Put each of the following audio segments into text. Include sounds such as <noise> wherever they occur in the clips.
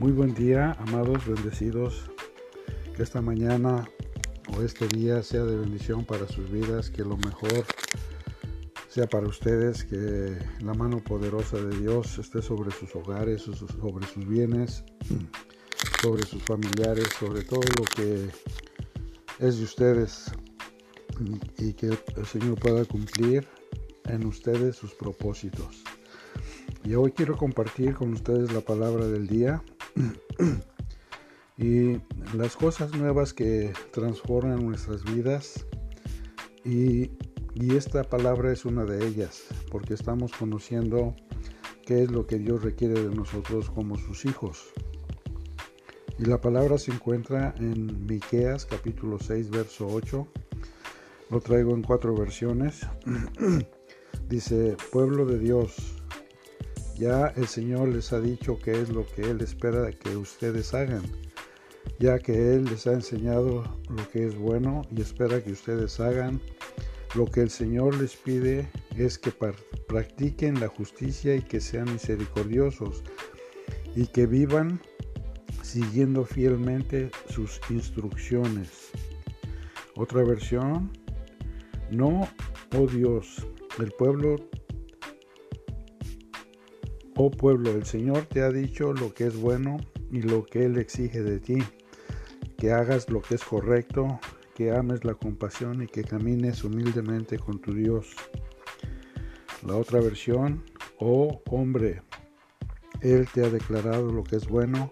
Muy buen día, amados, bendecidos. Que esta mañana o este día sea de bendición para sus vidas, que lo mejor sea para ustedes, que la mano poderosa de Dios esté sobre sus hogares, sobre sus bienes, sobre sus familiares, sobre todo lo que es de ustedes y que el Señor pueda cumplir en ustedes sus propósitos. Y hoy quiero compartir con ustedes la palabra del día y las cosas nuevas que transforman nuestras vidas y, y, esta palabra es una de ellas porque estamos conociendo qué es lo que Dios requiere de nosotros como sus hijos. Y la palabra se encuentra en Miqueas capítulo 6 verso 8. Lo traigo en cuatro versiones. <clears throat> Dice, pueblo de Dios, ya el Señor les ha dicho qué es lo que Él espera que ustedes hagan, ya que Él les ha enseñado lo que es bueno y espera que ustedes hagan. Lo que el Señor les pide es que practiquen la justicia y que sean misericordiosos y que vivan siguiendo fielmente sus instrucciones. Otra versión, no, oh Dios, el pueblo Oh pueblo, el Señor te ha dicho lo que es bueno y lo que Él exige de ti, que hagas lo que es correcto, que ames la compasión y que camines humildemente con tu Dios. La otra versión, oh hombre, Él te ha declarado lo que es bueno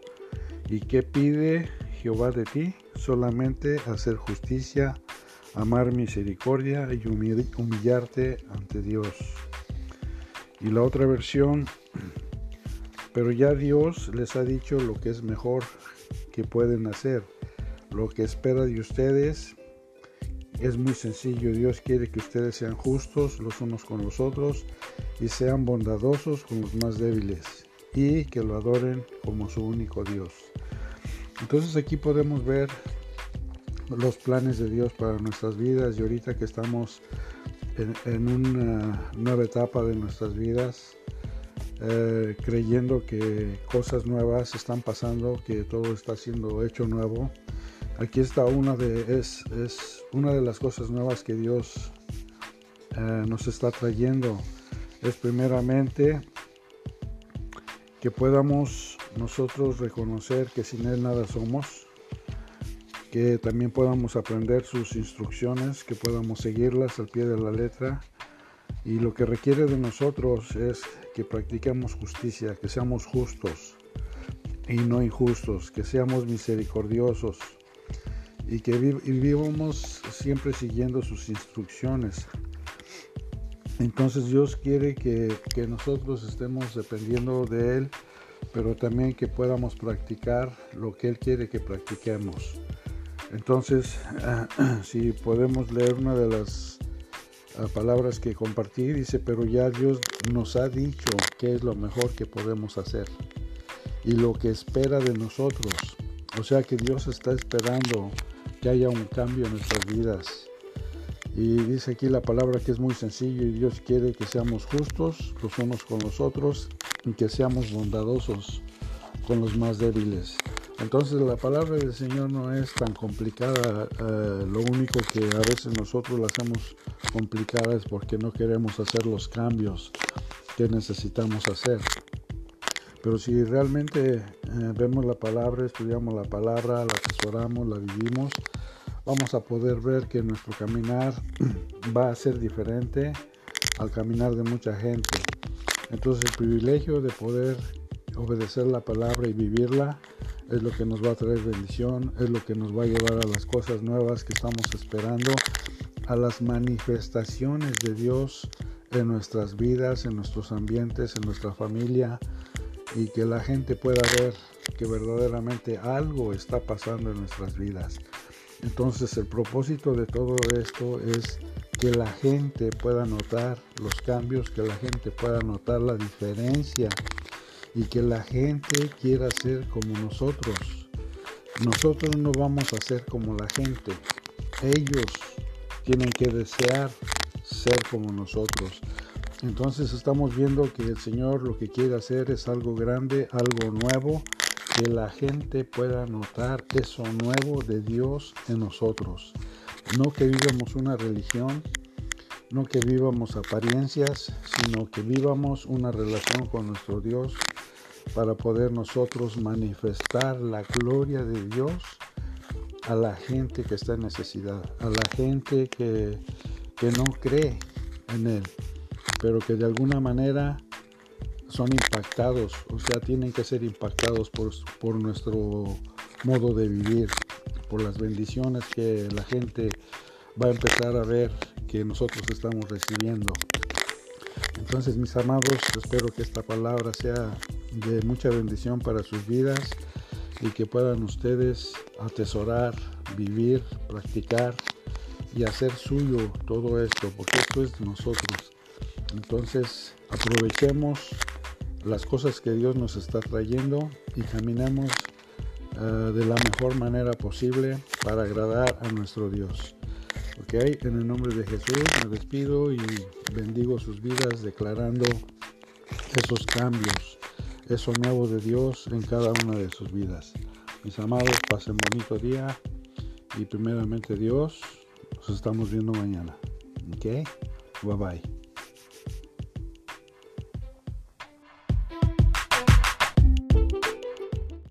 y que pide Jehová de ti, solamente hacer justicia, amar misericordia y humillarte ante Dios. Y la otra versión, pero ya Dios les ha dicho lo que es mejor que pueden hacer. Lo que espera de ustedes es muy sencillo. Dios quiere que ustedes sean justos los unos con los otros y sean bondadosos con los más débiles y que lo adoren como su único Dios. Entonces aquí podemos ver los planes de Dios para nuestras vidas y ahorita que estamos en, una nueva etapa de nuestras vidas, eh, creyendo que cosas nuevas están pasando, que todo está siendo hecho nuevo. Aquí está una de, es, es una de las cosas nuevas que Dios eh, nos está trayendo. Es primeramente que podamos nosotros reconocer que sin Él nada somos que también podamos aprender sus instrucciones, que podamos seguirlas al pie de la letra. Y lo que requiere de nosotros es que practiquemos justicia, que seamos justos y no injustos, que seamos misericordiosos y que vivamos siempre siguiendo sus instrucciones. Entonces Dios quiere que, que nosotros estemos dependiendo de Él, pero también que podamos practicar lo que Él quiere que practiquemos. Entonces, <clears throat> si podemos leer una de las palabras que compartí, dice, pero ya Dios nos ha dicho qué es lo mejor que podemos hacer y lo que espera de nosotros. O sea que Dios está esperando que haya un cambio en nuestras vidas. Y dice aquí la palabra que es muy sencillo y Dios quiere que seamos justos los unos con los otros y que seamos bondadosos con los más débiles. Entonces la palabra del Señor no es tan complicada, eh, lo único que a veces nosotros la hacemos complicada es porque no queremos hacer los cambios que necesitamos hacer. Pero si realmente eh, vemos la palabra, estudiamos la palabra, la asesoramos, la vivimos, vamos a poder ver que nuestro caminar <clears throat> va a ser diferente al caminar de mucha gente. Entonces el privilegio de poder obedecer la palabra y vivirla es lo que nos va a traer bendición, es lo que nos va a llevar a las cosas nuevas que estamos esperando, a las manifestaciones de Dios en nuestras vidas, en nuestros ambientes, en nuestra familia y que la gente pueda ver que verdaderamente algo está pasando en nuestras vidas. Entonces el propósito de todo esto es que la gente pueda notar los cambios, que la gente pueda notar la diferencia y que la gente quiera ser como nosotros. Nosotros no vamos a ser como la gente. Ellos tienen que desear ser como nosotros. Entonces estamos viendo que el Señor lo que quiere hacer es algo grande, algo nuevo, que la gente pueda notar eso nuevo de Dios en nosotros. No que vivamos una religión, no que vivamos apariencias, sino que vivamos una relación con nuestro Dios para poder nosotros manifestar la gloria de Dios a la gente que está en necesidad, a la gente que, no cree en Él, pero que de alguna manera son impactados, o sea, tienen que ser impactados por, por nuestro modo de vivir, por las bendiciones que la gente va a empezar a ver que nosotros estamos recibiendo. Entonces, mis amados, espero que esta palabra sea de mucha bendición para sus vidas y que puedan ustedes atesorar, vivir, practicar y hacer suyo todo esto, porque esto es de nosotros. Entonces, aprovechemos las cosas que Dios nos está trayendo y caminemos uh, de la mejor manera posible para agradar a nuestro Dios. Ok, en el nombre de Jesús me despido y bendigo sus vidas declarando esos cambios, eso nuevo de Dios en cada una de sus vidas. Mis amados, pasen bonito día y primeramente Dios, nos estamos viendo mañana. Ok, bye bye.